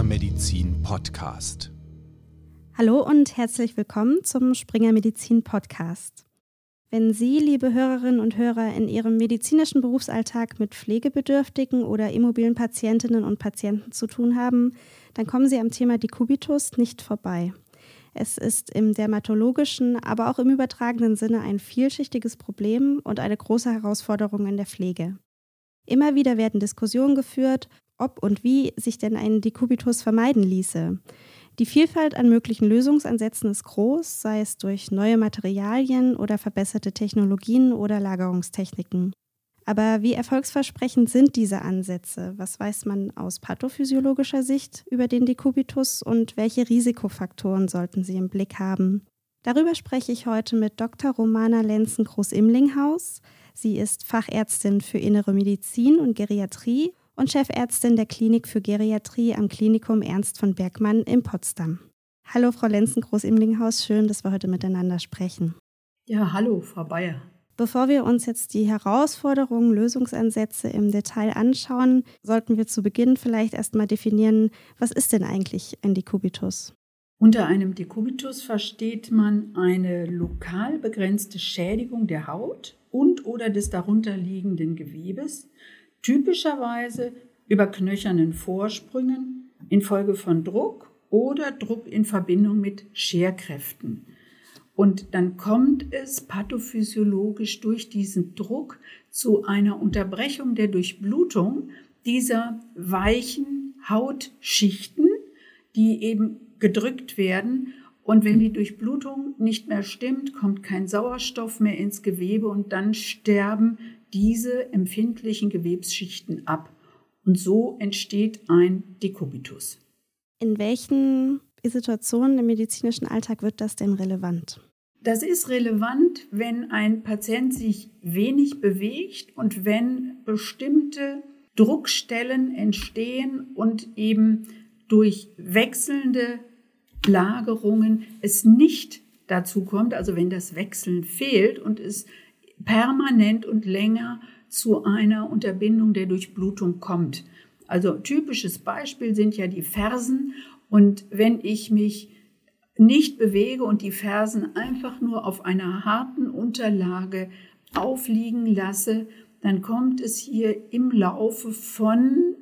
Springer Medizin Podcast. Hallo und herzlich willkommen zum Springer Medizin Podcast. Wenn Sie, liebe Hörerinnen und Hörer, in Ihrem medizinischen Berufsalltag mit pflegebedürftigen oder immobilen Patientinnen und Patienten zu tun haben, dann kommen Sie am Thema Dekubitus nicht vorbei. Es ist im dermatologischen, aber auch im übertragenen Sinne ein vielschichtiges Problem und eine große Herausforderung in der Pflege. Immer wieder werden Diskussionen geführt, ob und wie sich denn ein Dekubitus vermeiden ließe. Die Vielfalt an möglichen Lösungsansätzen ist groß, sei es durch neue Materialien oder verbesserte Technologien oder Lagerungstechniken. Aber wie erfolgsversprechend sind diese Ansätze? Was weiß man aus pathophysiologischer Sicht über den Dekubitus und welche Risikofaktoren sollten Sie im Blick haben? Darüber spreche ich heute mit Dr. Romana Lenzen-Groß-Imlinghaus. Sie ist Fachärztin für Innere Medizin und Geriatrie und Chefärztin der Klinik für Geriatrie am Klinikum Ernst von Bergmann in Potsdam. Hallo, Frau Lenzen-Groß-Imlinghaus, schön, dass wir heute miteinander sprechen. Ja, hallo, Frau Bayer. Bevor wir uns jetzt die Herausforderungen, Lösungsansätze im Detail anschauen, sollten wir zu Beginn vielleicht erstmal definieren, was ist denn eigentlich ein Dekubitus? Unter einem Dekubitus versteht man eine lokal begrenzte Schädigung der Haut und oder des darunterliegenden Gewebes typischerweise über knöchernen Vorsprüngen infolge von Druck oder Druck in Verbindung mit Scherkräften. Und dann kommt es pathophysiologisch durch diesen Druck zu einer Unterbrechung der Durchblutung dieser weichen Hautschichten, die eben gedrückt werden. Und wenn die Durchblutung nicht mehr stimmt, kommt kein Sauerstoff mehr ins Gewebe und dann sterben diese empfindlichen Gewebsschichten ab. Und so entsteht ein Dekubitus. In welchen Situationen im medizinischen Alltag wird das denn relevant? Das ist relevant, wenn ein Patient sich wenig bewegt und wenn bestimmte Druckstellen entstehen und eben durch wechselnde Lagerungen es nicht dazu kommt, also wenn das Wechseln fehlt und es permanent und länger zu einer Unterbindung der Durchblutung kommt. Also typisches Beispiel sind ja die Fersen und wenn ich mich nicht bewege und die Fersen einfach nur auf einer harten Unterlage aufliegen lasse, dann kommt es hier im Laufe von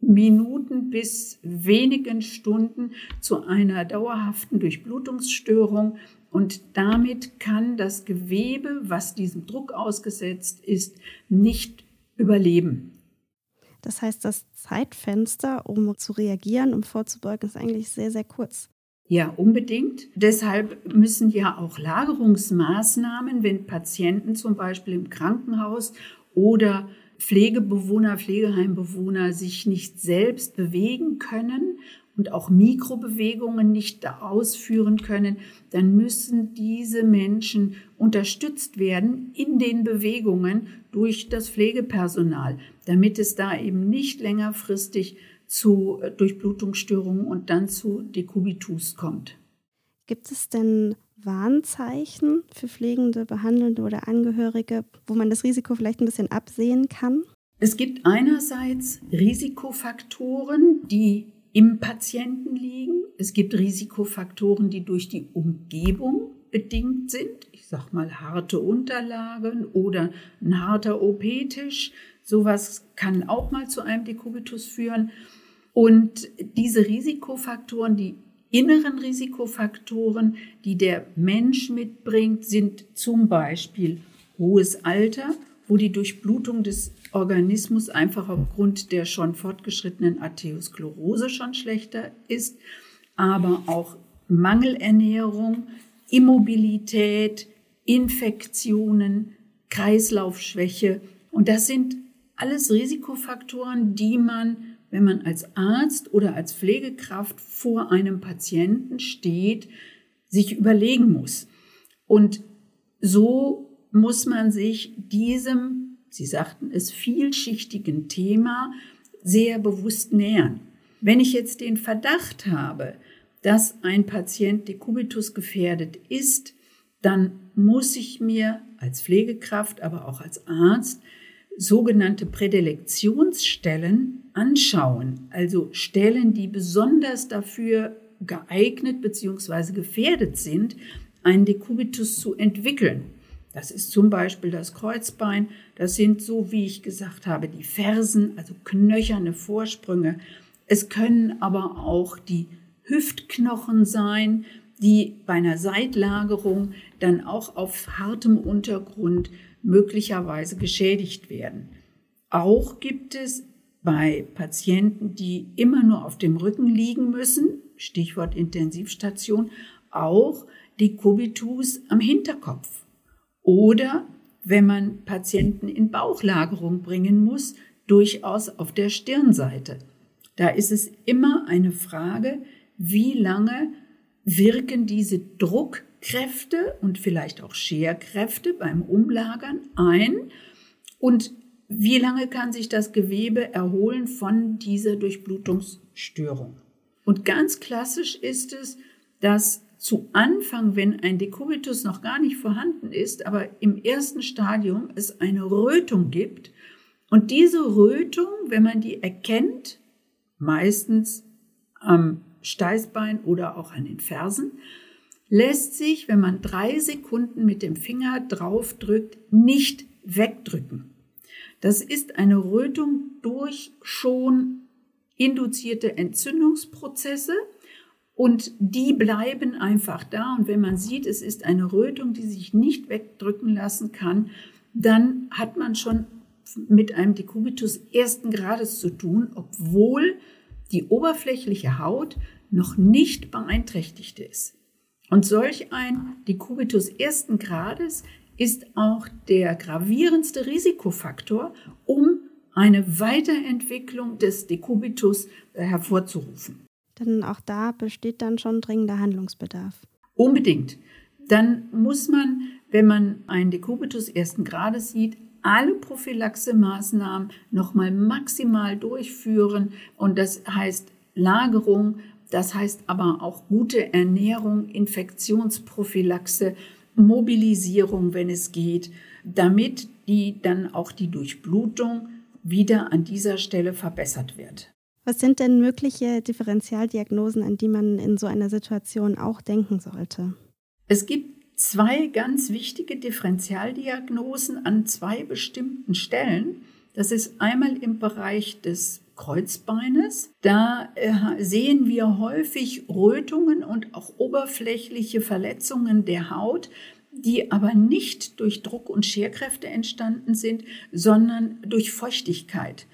Minuten bis wenigen Stunden zu einer dauerhaften Durchblutungsstörung und damit kann das Gewebe, was diesem Druck ausgesetzt ist, nicht überleben. Das heißt, das Zeitfenster, um zu reagieren, um vorzubeugen, ist eigentlich sehr, sehr kurz. Ja, unbedingt. Deshalb müssen ja auch Lagerungsmaßnahmen, wenn Patienten zum Beispiel im Krankenhaus oder Pflegebewohner, Pflegeheimbewohner sich nicht selbst bewegen können und auch Mikrobewegungen nicht ausführen können, dann müssen diese Menschen unterstützt werden in den Bewegungen durch das Pflegepersonal, damit es da eben nicht längerfristig zu äh, Durchblutungsstörungen und dann zu Dekubitus kommt. Gibt es denn Warnzeichen für Pflegende, Behandelnde oder Angehörige, wo man das Risiko vielleicht ein bisschen absehen kann? Es gibt einerseits Risikofaktoren, die im Patienten liegen. Es gibt Risikofaktoren, die durch die Umgebung bedingt sind. Ich sag mal harte Unterlagen oder ein harter OP-Tisch. Sowas kann auch mal zu einem Dekubitus führen. Und diese Risikofaktoren, die inneren Risikofaktoren, die der Mensch mitbringt, sind zum Beispiel hohes Alter, wo die Durchblutung des Organismus einfach aufgrund der schon fortgeschrittenen Arteriosklerose schon schlechter ist, aber auch Mangelernährung, Immobilität, Infektionen, Kreislaufschwäche. Und das sind alles Risikofaktoren, die man, wenn man als Arzt oder als Pflegekraft vor einem Patienten steht, sich überlegen muss. Und so muss man sich diesem Sie sagten es, vielschichtigen Thema sehr bewusst nähern. Wenn ich jetzt den Verdacht habe, dass ein Patient Dekubitus gefährdet ist, dann muss ich mir als Pflegekraft, aber auch als Arzt sogenannte Prädilektionsstellen anschauen, also Stellen, die besonders dafür geeignet bzw. gefährdet sind, einen Dekubitus zu entwickeln. Das ist zum Beispiel das Kreuzbein, das sind, so wie ich gesagt habe, die Fersen, also knöcherne Vorsprünge. Es können aber auch die Hüftknochen sein, die bei einer Seitlagerung dann auch auf hartem Untergrund möglicherweise geschädigt werden. Auch gibt es bei Patienten, die immer nur auf dem Rücken liegen müssen, Stichwort Intensivstation, auch die Kubitus am Hinterkopf. Oder wenn man Patienten in Bauchlagerung bringen muss, durchaus auf der Stirnseite. Da ist es immer eine Frage, wie lange wirken diese Druckkräfte und vielleicht auch Scherkräfte beim Umlagern ein und wie lange kann sich das Gewebe erholen von dieser Durchblutungsstörung. Und ganz klassisch ist es, dass zu Anfang, wenn ein Dekubitus noch gar nicht vorhanden ist, aber im ersten Stadium es eine Rötung gibt. Und diese Rötung, wenn man die erkennt, meistens am Steißbein oder auch an den Fersen, lässt sich, wenn man drei Sekunden mit dem Finger draufdrückt, nicht wegdrücken. Das ist eine Rötung durch schon induzierte Entzündungsprozesse und die bleiben einfach da. Und wenn man sieht, es ist eine Rötung, die sich nicht wegdrücken lassen kann, dann hat man schon mit einem Dekubitus ersten Grades zu tun, obwohl die oberflächliche Haut noch nicht beeinträchtigt ist. Und solch ein Dekubitus ersten Grades ist auch der gravierendste Risikofaktor, um eine Weiterentwicklung des Dekubitus hervorzurufen. Denn auch da besteht dann schon dringender Handlungsbedarf. Unbedingt. Dann muss man, wenn man einen Dekubitus ersten Grades sieht, alle Prophylaxemaßnahmen nochmal maximal durchführen. Und das heißt Lagerung, das heißt aber auch gute Ernährung, Infektionsprophylaxe, Mobilisierung, wenn es geht, damit die dann auch die Durchblutung wieder an dieser Stelle verbessert wird. Was sind denn mögliche Differentialdiagnosen, an die man in so einer Situation auch denken sollte? Es gibt zwei ganz wichtige Differentialdiagnosen an zwei bestimmten Stellen. Das ist einmal im Bereich des Kreuzbeines. Da äh, sehen wir häufig Rötungen und auch oberflächliche Verletzungen der Haut, die aber nicht durch Druck- und Scherkräfte entstanden sind, sondern durch Feuchtigkeit,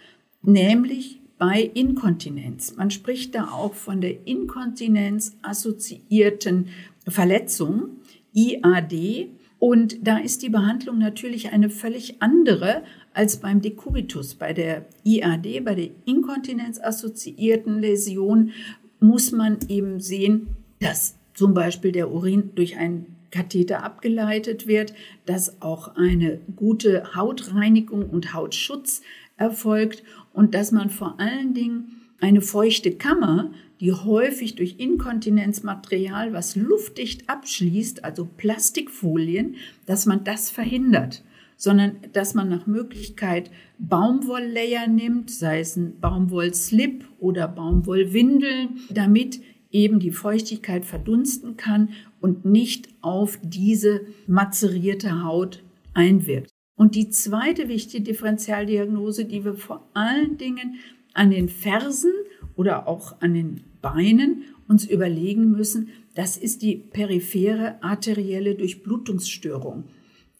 nämlich bei Inkontinenz. Man spricht da auch von der Inkontinenz assoziierten Verletzung, IAD. Und da ist die Behandlung natürlich eine völlig andere als beim Dekubitus. Bei der IAD, bei der Inkontinenz assoziierten Läsion, muss man eben sehen, dass zum Beispiel der Urin durch einen Katheter abgeleitet wird, dass auch eine gute Hautreinigung und Hautschutz erfolgt und dass man vor allen Dingen eine feuchte Kammer, die häufig durch Inkontinenzmaterial, was luftdicht abschließt, also Plastikfolien, dass man das verhindert, sondern dass man nach Möglichkeit Baumwolllayer nimmt, sei es ein Baumwollslip oder Baumwollwindeln, damit eben die Feuchtigkeit verdunsten kann und nicht auf diese mazerierte Haut einwirkt. Und die zweite wichtige Differentialdiagnose, die wir vor allen Dingen an den Fersen oder auch an den Beinen uns überlegen müssen, das ist die periphere arterielle Durchblutungsstörung.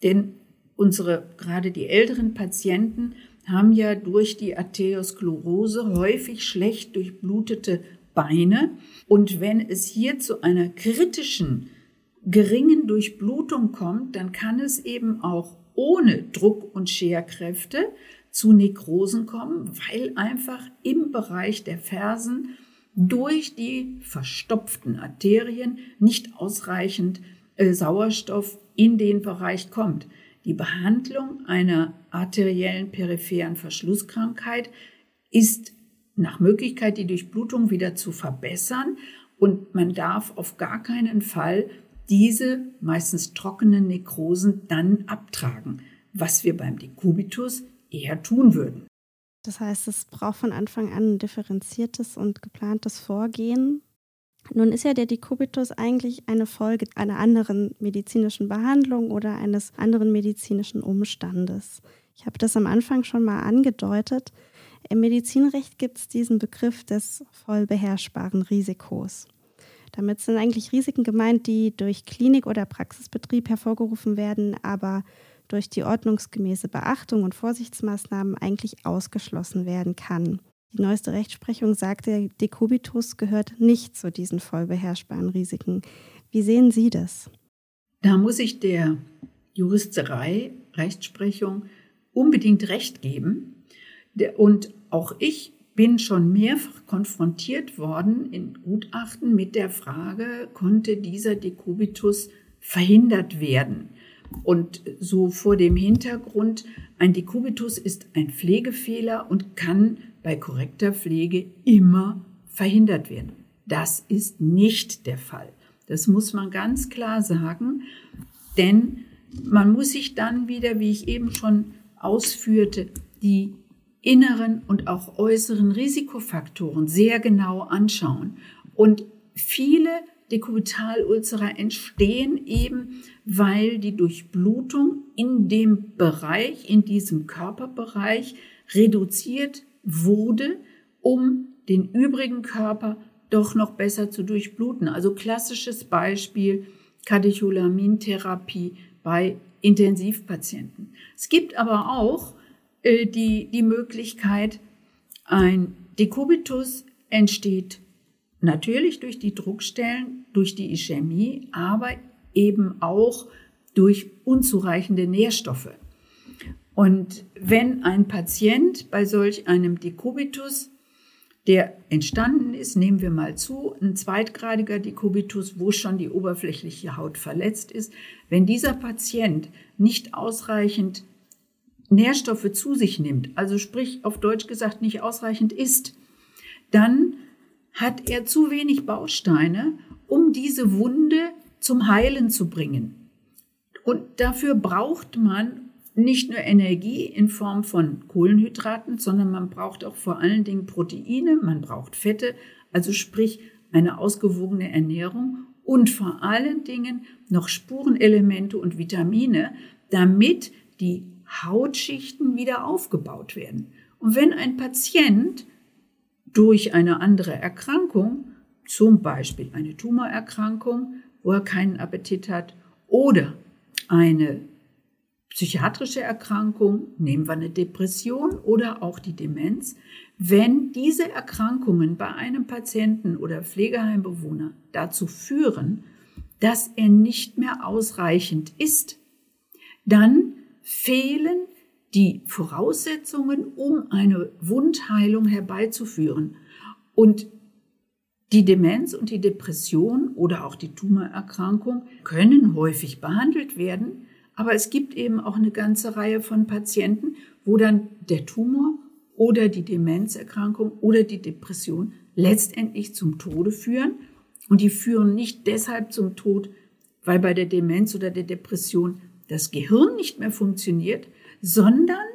Denn unsere, gerade die älteren Patienten haben ja durch die Arteriosklerose häufig schlecht durchblutete Beine. Und wenn es hier zu einer kritischen, geringen Durchblutung kommt, dann kann es eben auch ohne Druck- und Scherkräfte zu Nekrosen kommen, weil einfach im Bereich der Fersen durch die verstopften Arterien nicht ausreichend äh, Sauerstoff in den Bereich kommt. Die Behandlung einer arteriellen peripheren Verschlusskrankheit ist nach Möglichkeit die Durchblutung wieder zu verbessern und man darf auf gar keinen Fall diese meistens trockenen Nekrosen dann abtragen, was wir beim Dekubitus eher tun würden. Das heißt, es braucht von Anfang an ein differenziertes und geplantes Vorgehen. Nun ist ja der Dekubitus eigentlich eine Folge einer anderen medizinischen Behandlung oder eines anderen medizinischen Umstandes. Ich habe das am Anfang schon mal angedeutet. Im Medizinrecht gibt es diesen Begriff des voll beherrschbaren Risikos. Damit sind eigentlich Risiken gemeint, die durch Klinik oder Praxisbetrieb hervorgerufen werden, aber durch die ordnungsgemäße Beachtung und Vorsichtsmaßnahmen eigentlich ausgeschlossen werden kann. Die neueste Rechtsprechung sagt, der Dekubitus gehört nicht zu diesen voll beherrschbaren Risiken. Wie sehen Sie das? Da muss ich der Juristerei, Rechtsprechung unbedingt recht geben. Und auch ich bin schon mehrfach konfrontiert worden in Gutachten mit der Frage, konnte dieser Dekubitus verhindert werden? Und so vor dem Hintergrund, ein Dekubitus ist ein Pflegefehler und kann bei korrekter Pflege immer verhindert werden. Das ist nicht der Fall. Das muss man ganz klar sagen, denn man muss sich dann wieder, wie ich eben schon ausführte, die inneren und auch äußeren Risikofaktoren sehr genau anschauen. Und viele Dekubitalulzera entstehen eben, weil die Durchblutung in dem Bereich, in diesem Körperbereich reduziert wurde, um den übrigen Körper doch noch besser zu durchbluten. Also klassisches Beispiel Katecholamintherapie bei Intensivpatienten. Es gibt aber auch äh, die, die Möglichkeit, ein Dekubitus entsteht natürlich durch die Druckstellen, durch die Ischämie, aber eben auch durch unzureichende Nährstoffe. Und wenn ein Patient bei solch einem Dekubitus, der entstanden ist, nehmen wir mal zu, ein zweitgradiger Dekubitus, wo schon die oberflächliche Haut verletzt ist, wenn dieser Patient nicht ausreichend Nährstoffe zu sich nimmt, also sprich auf Deutsch gesagt nicht ausreichend isst, dann hat er zu wenig Bausteine, um diese Wunde zum Heilen zu bringen. Und dafür braucht man nicht nur Energie in Form von Kohlenhydraten, sondern man braucht auch vor allen Dingen Proteine, man braucht Fette, also sprich eine ausgewogene Ernährung und vor allen Dingen noch Spurenelemente und Vitamine, damit die Hautschichten wieder aufgebaut werden. Und wenn ein Patient durch eine andere Erkrankung, zum Beispiel eine Tumorerkrankung, wo er keinen Appetit hat, oder eine psychiatrische Erkrankung, nehmen wir eine Depression oder auch die Demenz, wenn diese Erkrankungen bei einem Patienten oder Pflegeheimbewohner dazu führen, dass er nicht mehr ausreichend ist, dann fehlen die Voraussetzungen, um eine Wundheilung herbeizuführen. Und die Demenz und die Depression oder auch die Tumorerkrankung können häufig behandelt werden, aber es gibt eben auch eine ganze Reihe von Patienten, wo dann der Tumor oder die Demenzerkrankung oder die Depression letztendlich zum Tode führen. Und die führen nicht deshalb zum Tod, weil bei der Demenz oder der Depression das Gehirn nicht mehr funktioniert, sondern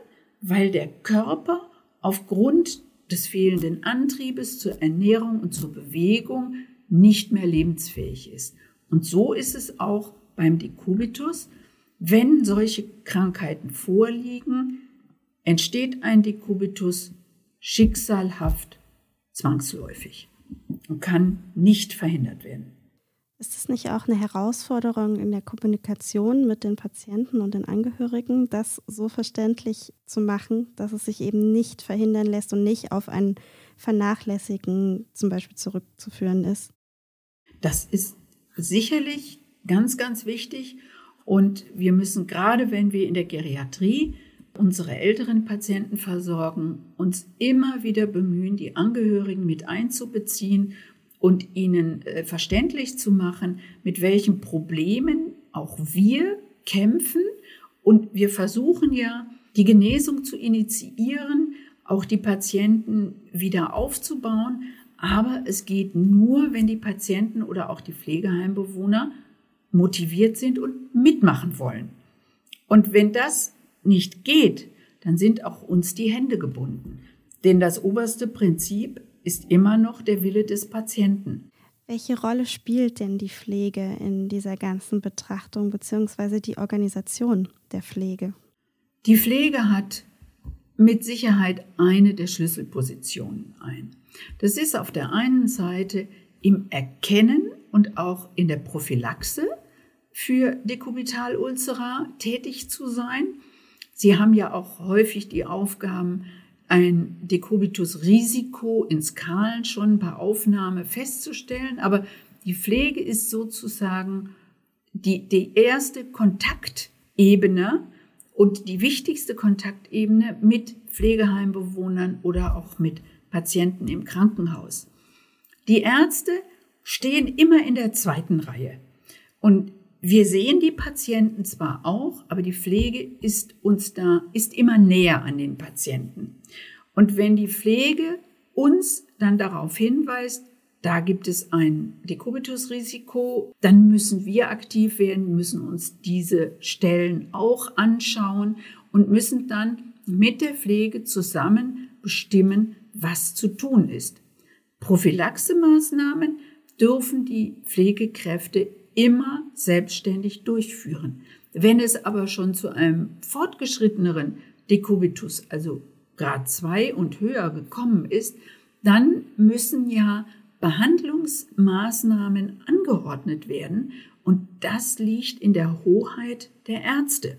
weil der Körper aufgrund des fehlenden Antriebes zur Ernährung und zur Bewegung nicht mehr lebensfähig ist. Und so ist es auch beim Dekubitus. Wenn solche Krankheiten vorliegen, entsteht ein Dekubitus schicksalhaft, zwangsläufig und kann nicht verhindert werden. Ist es nicht auch eine Herausforderung in der Kommunikation mit den Patienten und den Angehörigen, das so verständlich zu machen, dass es sich eben nicht verhindern lässt und nicht auf ein Vernachlässigen zum Beispiel zurückzuführen ist? Das ist sicherlich ganz, ganz wichtig. Und wir müssen gerade, wenn wir in der Geriatrie unsere älteren Patienten versorgen, uns immer wieder bemühen, die Angehörigen mit einzubeziehen und ihnen äh, verständlich zu machen, mit welchen Problemen auch wir kämpfen. Und wir versuchen ja, die Genesung zu initiieren, auch die Patienten wieder aufzubauen. Aber es geht nur, wenn die Patienten oder auch die Pflegeheimbewohner motiviert sind und mitmachen wollen. Und wenn das nicht geht, dann sind auch uns die Hände gebunden. Denn das oberste Prinzip ist immer noch der Wille des Patienten. Welche Rolle spielt denn die Pflege in dieser ganzen Betrachtung bzw. die Organisation der Pflege? Die Pflege hat mit Sicherheit eine der Schlüsselpositionen ein. Das ist auf der einen Seite im Erkennen und auch in der Prophylaxe für Dekubitalulcera tätig zu sein. Sie haben ja auch häufig die Aufgaben, ein Dekubitus-Risiko in Skalen schon bei Aufnahme festzustellen, aber die Pflege ist sozusagen die, die erste Kontaktebene und die wichtigste Kontaktebene mit Pflegeheimbewohnern oder auch mit Patienten im Krankenhaus. Die Ärzte stehen immer in der zweiten Reihe. Und wir sehen die Patienten zwar auch, aber die Pflege ist uns da, ist immer näher an den Patienten. Und wenn die Pflege uns dann darauf hinweist, da gibt es ein Dekubitus-Risiko, dann müssen wir aktiv werden, müssen uns diese Stellen auch anschauen und müssen dann mit der Pflege zusammen bestimmen, was zu tun ist. Prophylaxemaßnahmen dürfen die Pflegekräfte immer selbstständig durchführen. Wenn es aber schon zu einem fortgeschritteneren Dekubitus, also Grad 2 und höher gekommen ist, dann müssen ja Behandlungsmaßnahmen angeordnet werden und das liegt in der Hoheit der Ärzte.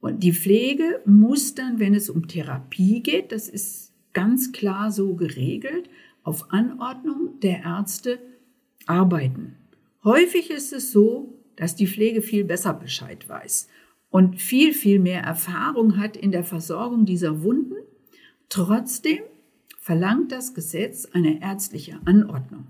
Und die Pflege muss dann, wenn es um Therapie geht, das ist ganz klar so geregelt, auf Anordnung der Ärzte arbeiten. Häufig ist es so, dass die Pflege viel besser Bescheid weiß und viel, viel mehr Erfahrung hat in der Versorgung dieser Wunden. Trotzdem verlangt das Gesetz eine ärztliche Anordnung.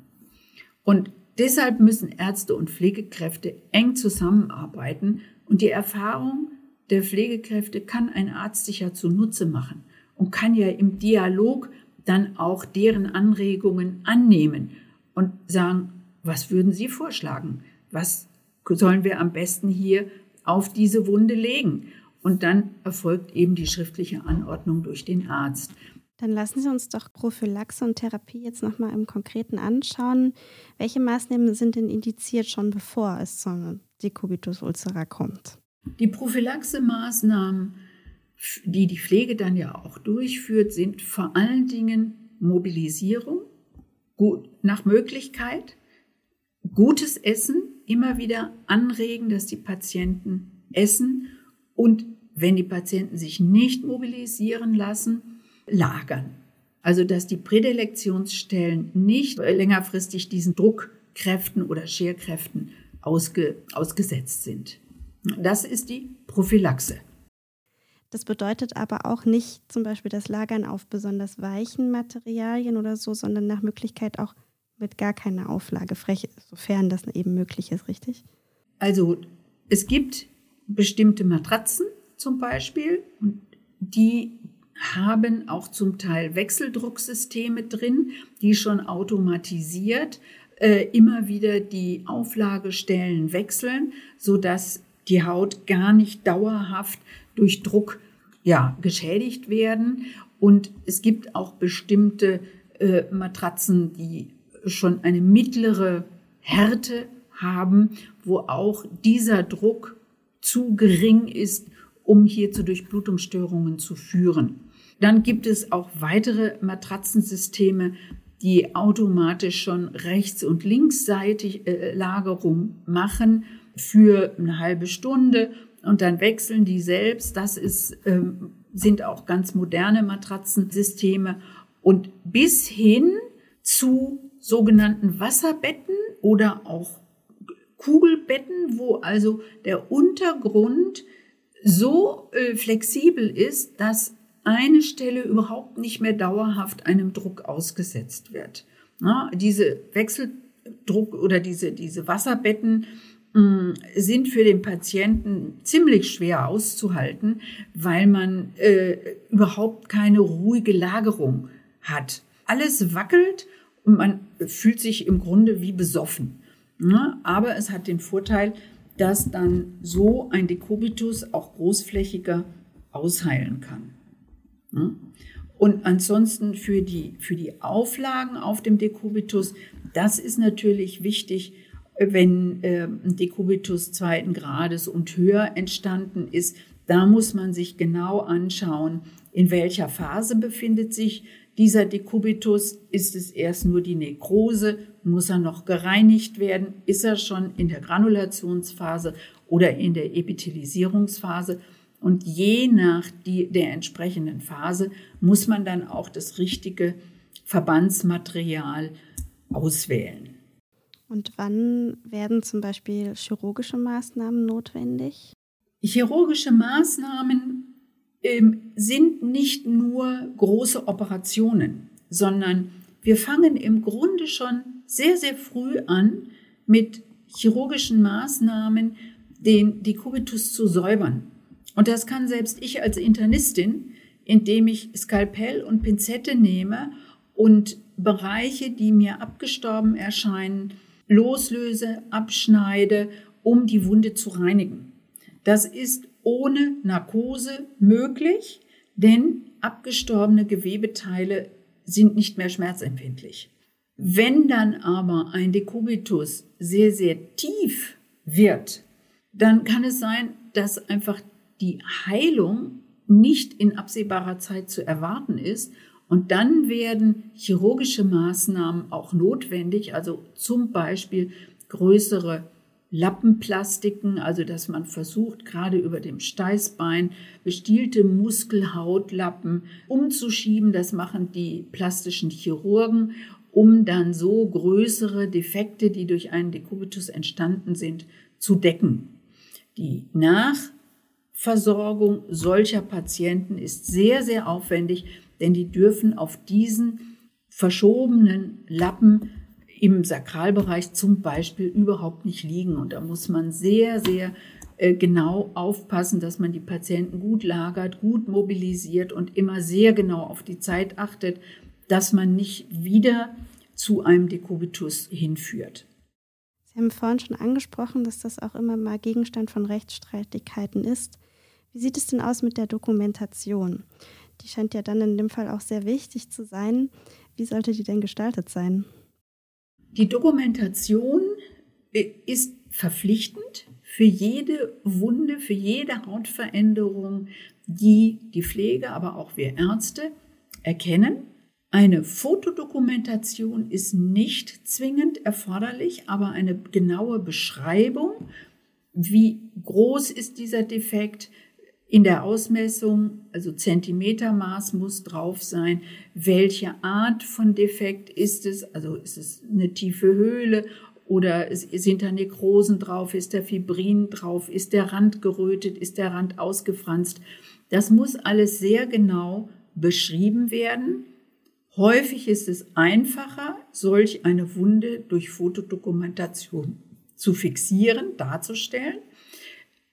Und deshalb müssen Ärzte und Pflegekräfte eng zusammenarbeiten und die Erfahrung der Pflegekräfte kann ein Arzt sich ja zunutze machen und kann ja im Dialog dann auch deren Anregungen annehmen und sagen, was würden Sie vorschlagen? Was sollen wir am besten hier auf diese Wunde legen? Und dann erfolgt eben die schriftliche Anordnung durch den Arzt. Dann lassen Sie uns doch Prophylaxe und Therapie jetzt nochmal im Konkreten anschauen. Welche Maßnahmen sind denn indiziert schon bevor es zu Dekubitus ulcera kommt? Die Prophylaxe-Maßnahmen, die die Pflege dann ja auch durchführt, sind vor allen Dingen Mobilisierung, gut, nach Möglichkeit, gutes Essen, immer wieder anregen, dass die Patienten essen und wenn die Patienten sich nicht mobilisieren lassen, lagern. Also dass die Prädilektionsstellen nicht längerfristig diesen Druckkräften oder Scherkräften ausge, ausgesetzt sind. Das ist die Prophylaxe. Das bedeutet aber auch nicht zum Beispiel das Lagern auf besonders weichen Materialien oder so, sondern nach Möglichkeit auch mit gar keiner Auflage, frech, sofern das eben möglich ist, richtig? Also es gibt bestimmte Matratzen zum Beispiel, die haben auch zum Teil Wechseldrucksysteme drin, die schon automatisiert äh, immer wieder die Auflagestellen wechseln, sodass die Haut gar nicht dauerhaft durch Druck ja, geschädigt werden. Und es gibt auch bestimmte äh, Matratzen, die schon eine mittlere Härte haben, wo auch dieser Druck zu gering ist, um hier zu Durchblutungsstörungen zu führen. Dann gibt es auch weitere Matratzensysteme, die automatisch schon rechts- und linksseitig äh, Lagerung machen für eine halbe Stunde und dann wechseln die selbst. Das ist, ähm, sind auch ganz moderne Matratzensysteme und bis hin zu sogenannten Wasserbetten oder auch Kugelbetten, wo also der Untergrund so äh, flexibel ist, dass eine Stelle überhaupt nicht mehr dauerhaft einem Druck ausgesetzt wird. Na, diese Wechseldruck oder diese, diese Wasserbetten mm, sind für den Patienten ziemlich schwer auszuhalten, weil man äh, überhaupt keine ruhige Lagerung hat. Alles wackelt man fühlt sich im Grunde wie besoffen. Na, aber es hat den Vorteil, dass dann so ein Dekubitus auch großflächiger ausheilen kann. Und ansonsten für die, für die Auflagen auf dem Dekubitus, das ist natürlich wichtig, wenn äh, ein Dekubitus zweiten Grades und höher entstanden ist. Da muss man sich genau anschauen, in welcher Phase befindet sich dieser Dekubitus. Ist es erst nur die Nekrose? Muss er noch gereinigt werden? Ist er schon in der Granulationsphase oder in der Epithelisierungsphase? Und je nach die, der entsprechenden Phase muss man dann auch das richtige Verbandsmaterial auswählen. Und wann werden zum Beispiel chirurgische Maßnahmen notwendig? Chirurgische Maßnahmen ähm, sind nicht nur große Operationen, sondern wir fangen im Grunde schon sehr, sehr früh an, mit chirurgischen Maßnahmen den Dekubitus zu säubern. Und das kann selbst ich als Internistin, indem ich Skalpell und Pinzette nehme und Bereiche, die mir abgestorben erscheinen, loslöse, abschneide, um die Wunde zu reinigen. Das ist ohne Narkose möglich, denn abgestorbene Gewebeteile sind nicht mehr schmerzempfindlich. Wenn dann aber ein Dekubitus sehr, sehr tief wird, dann kann es sein, dass einfach die Heilung nicht in absehbarer Zeit zu erwarten ist. Und dann werden chirurgische Maßnahmen auch notwendig, also zum Beispiel größere Lappenplastiken, also dass man versucht, gerade über dem Steißbein bestielte Muskelhautlappen umzuschieben. Das machen die plastischen Chirurgen, um dann so größere Defekte, die durch einen Dekubitus entstanden sind, zu decken. Die Nach Versorgung solcher Patienten ist sehr, sehr aufwendig, denn die dürfen auf diesen verschobenen Lappen im Sakralbereich zum Beispiel überhaupt nicht liegen. Und da muss man sehr, sehr äh, genau aufpassen, dass man die Patienten gut lagert, gut mobilisiert und immer sehr genau auf die Zeit achtet, dass man nicht wieder zu einem Dekubitus hinführt. Sie haben vorhin schon angesprochen, dass das auch immer mal Gegenstand von Rechtsstreitigkeiten ist. Wie sieht es denn aus mit der Dokumentation? Die scheint ja dann in dem Fall auch sehr wichtig zu sein. Wie sollte die denn gestaltet sein? Die Dokumentation äh, ist verpflichtend für jede Wunde, für jede Hautveränderung, die die Pflege, aber auch wir Ärzte erkennen. Eine Fotodokumentation ist nicht zwingend erforderlich, aber eine genaue Beschreibung, wie groß ist dieser Defekt, in der Ausmessung, also Zentimetermaß muss drauf sein. Welche Art von Defekt ist es? Also ist es eine tiefe Höhle oder sind da Nekrosen drauf? Ist der Fibrin drauf? Ist der Rand gerötet? Ist der Rand ausgefranst? Das muss alles sehr genau beschrieben werden. Häufig ist es einfacher, solch eine Wunde durch Fotodokumentation zu fixieren, darzustellen.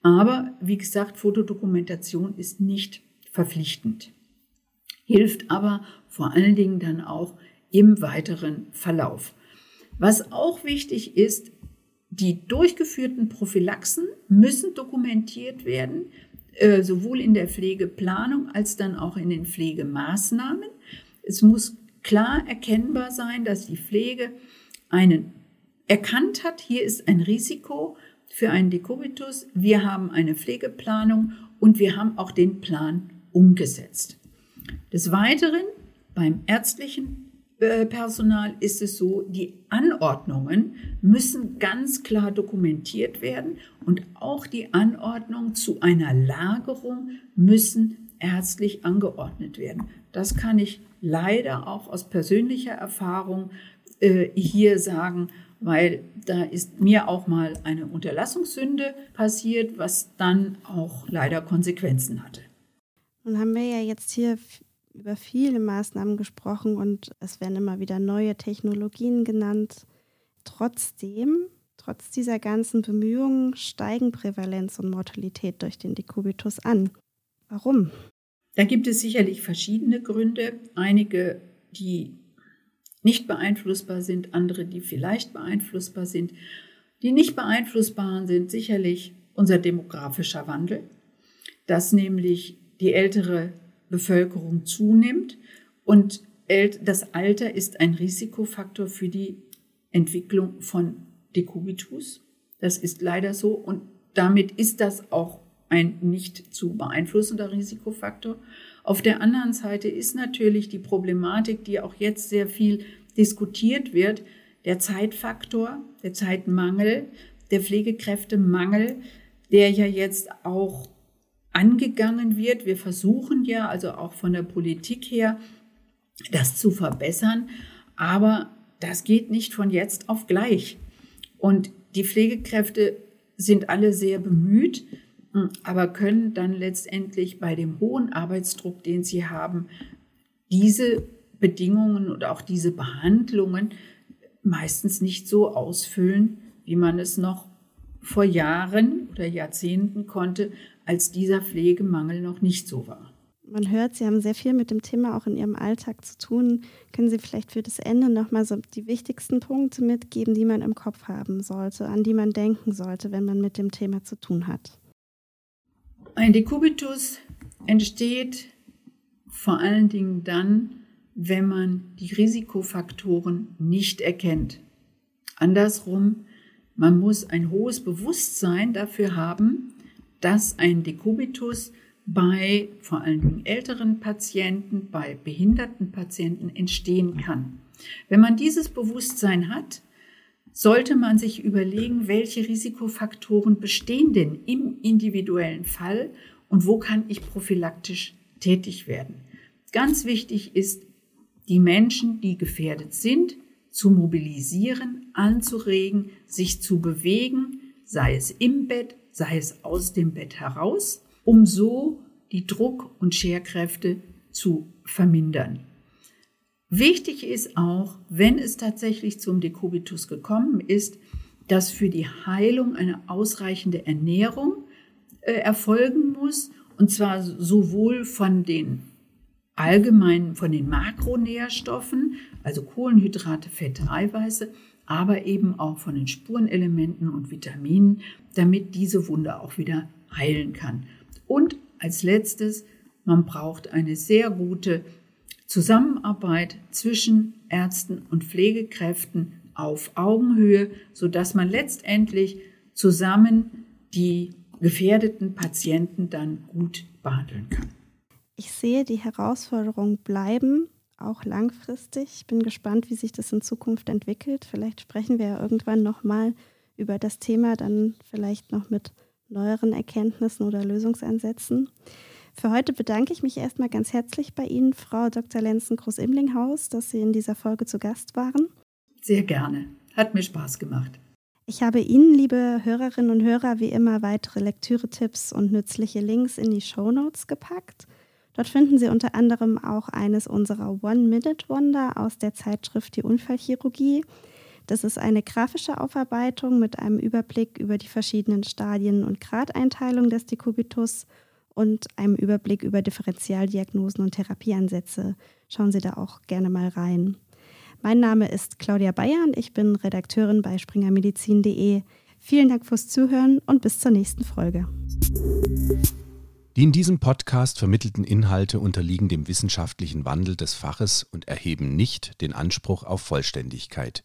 Aber wie gesagt, Fotodokumentation ist nicht verpflichtend, hilft aber vor allen Dingen dann auch im weiteren Verlauf. Was auch wichtig ist, die durchgeführten Prophylaxen müssen dokumentiert werden, äh, sowohl in der Pflegeplanung als dann auch in den Pflegemaßnahmen. Es muss klar erkennbar sein, dass die Pflege einen erkannt hat, hier ist ein Risiko, für einen Dekubitus. Wir haben eine Pflegeplanung und wir haben auch den Plan umgesetzt. Des Weiteren beim ärztlichen äh, Personal ist es so, die Anordnungen müssen ganz klar dokumentiert werden und auch die Anordnungen zu einer Lagerung müssen ärztlich angeordnet werden. Das kann ich leider auch aus persönlicher Erfahrung äh, hier sagen weil da ist mir auch mal eine Unterlassungssünde passiert, was dann auch leider Konsequenzen hatte. Nun haben wir ja jetzt hier über viele Maßnahmen gesprochen und es werden immer wieder neue Technologien genannt. Trotzdem, trotz dieser ganzen Bemühungen, steigen Prävalenz und Mortalität durch den Dekubitus an. Warum? Da gibt es sicherlich verschiedene Gründe. Einige, die nicht beeinflussbar sind, andere, die vielleicht beeinflussbar sind. Die nicht beeinflussbaren sind sicherlich unser demografischer Wandel, dass nämlich die ältere Bevölkerung zunimmt und das Alter ist ein Risikofaktor für die Entwicklung von Dekubitus. Das ist leider so und damit ist das auch ein nicht zu beeinflussender Risikofaktor. Auf der anderen Seite ist natürlich die Problematik, die auch jetzt sehr viel diskutiert wird, der Zeitfaktor, der Zeitmangel, der Pflegekräftemangel, der ja jetzt auch angegangen wird. Wir versuchen ja also auch von der Politik her, das zu verbessern, aber das geht nicht von jetzt auf gleich. Und die Pflegekräfte sind alle sehr bemüht, aber können dann letztendlich bei dem hohen Arbeitsdruck, den sie haben, diese Bedingungen oder auch diese Behandlungen meistens nicht so ausfüllen, wie man es noch vor Jahren oder Jahrzehnten konnte, als dieser Pflegemangel noch nicht so war. Man hört, Sie haben sehr viel mit dem Thema auch in Ihrem Alltag zu tun. Können Sie vielleicht für das Ende nochmal so die wichtigsten Punkte mitgeben, die man im Kopf haben sollte, an die man denken sollte, wenn man mit dem Thema zu tun hat? Ein Dekubitus entsteht vor allen Dingen dann, wenn man die Risikofaktoren nicht erkennt. Andersrum, man muss ein hohes Bewusstsein dafür haben, dass ein Dekubitus bei vor allen Dingen älteren Patienten, bei behinderten Patienten entstehen kann. Wenn man dieses Bewusstsein hat, sollte man sich überlegen, welche Risikofaktoren bestehen denn im individuellen Fall und wo kann ich prophylaktisch tätig werden. Ganz wichtig ist, die Menschen, die gefährdet sind, zu mobilisieren, anzuregen, sich zu bewegen, sei es im Bett, sei es aus dem Bett heraus, um so die Druck- und Scherkräfte zu vermindern. Wichtig ist auch, wenn es tatsächlich zum Dekubitus gekommen ist, dass für die Heilung eine ausreichende Ernährung äh, erfolgen muss, und zwar sowohl von den allgemeinen, von den Makronährstoffen, also Kohlenhydrate, Fette, Eiweiße, aber eben auch von den Spurenelementen und Vitaminen, damit diese Wunde auch wieder heilen kann. Und als letztes, man braucht eine sehr gute Zusammenarbeit zwischen Ärzten und Pflegekräften auf Augenhöhe, sodass man letztendlich zusammen die gefährdeten Patienten dann gut behandeln kann. Ich sehe, die Herausforderungen bleiben auch langfristig. Ich bin gespannt, wie sich das in Zukunft entwickelt. Vielleicht sprechen wir ja irgendwann nochmal über das Thema, dann vielleicht noch mit neueren Erkenntnissen oder Lösungsansätzen. Für heute bedanke ich mich erstmal ganz herzlich bei Ihnen, Frau Dr. Lenzen Groß-Imlinghaus, dass Sie in dieser Folge zu Gast waren. Sehr gerne. Hat mir Spaß gemacht. Ich habe Ihnen, liebe Hörerinnen und Hörer, wie immer weitere Lektüre-Tipps und nützliche Links in die Show Notes gepackt. Dort finden Sie unter anderem auch eines unserer One-Minute-Wonder aus der Zeitschrift Die Unfallchirurgie. Das ist eine grafische Aufarbeitung mit einem Überblick über die verschiedenen Stadien und Gradeinteilung des Dekubitus und einem Überblick über Differentialdiagnosen und Therapieansätze. Schauen Sie da auch gerne mal rein. Mein Name ist Claudia Bayer und ich bin Redakteurin bei springermedizin.de. Vielen Dank fürs Zuhören und bis zur nächsten Folge. Die in diesem Podcast vermittelten Inhalte unterliegen dem wissenschaftlichen Wandel des Faches und erheben nicht den Anspruch auf Vollständigkeit.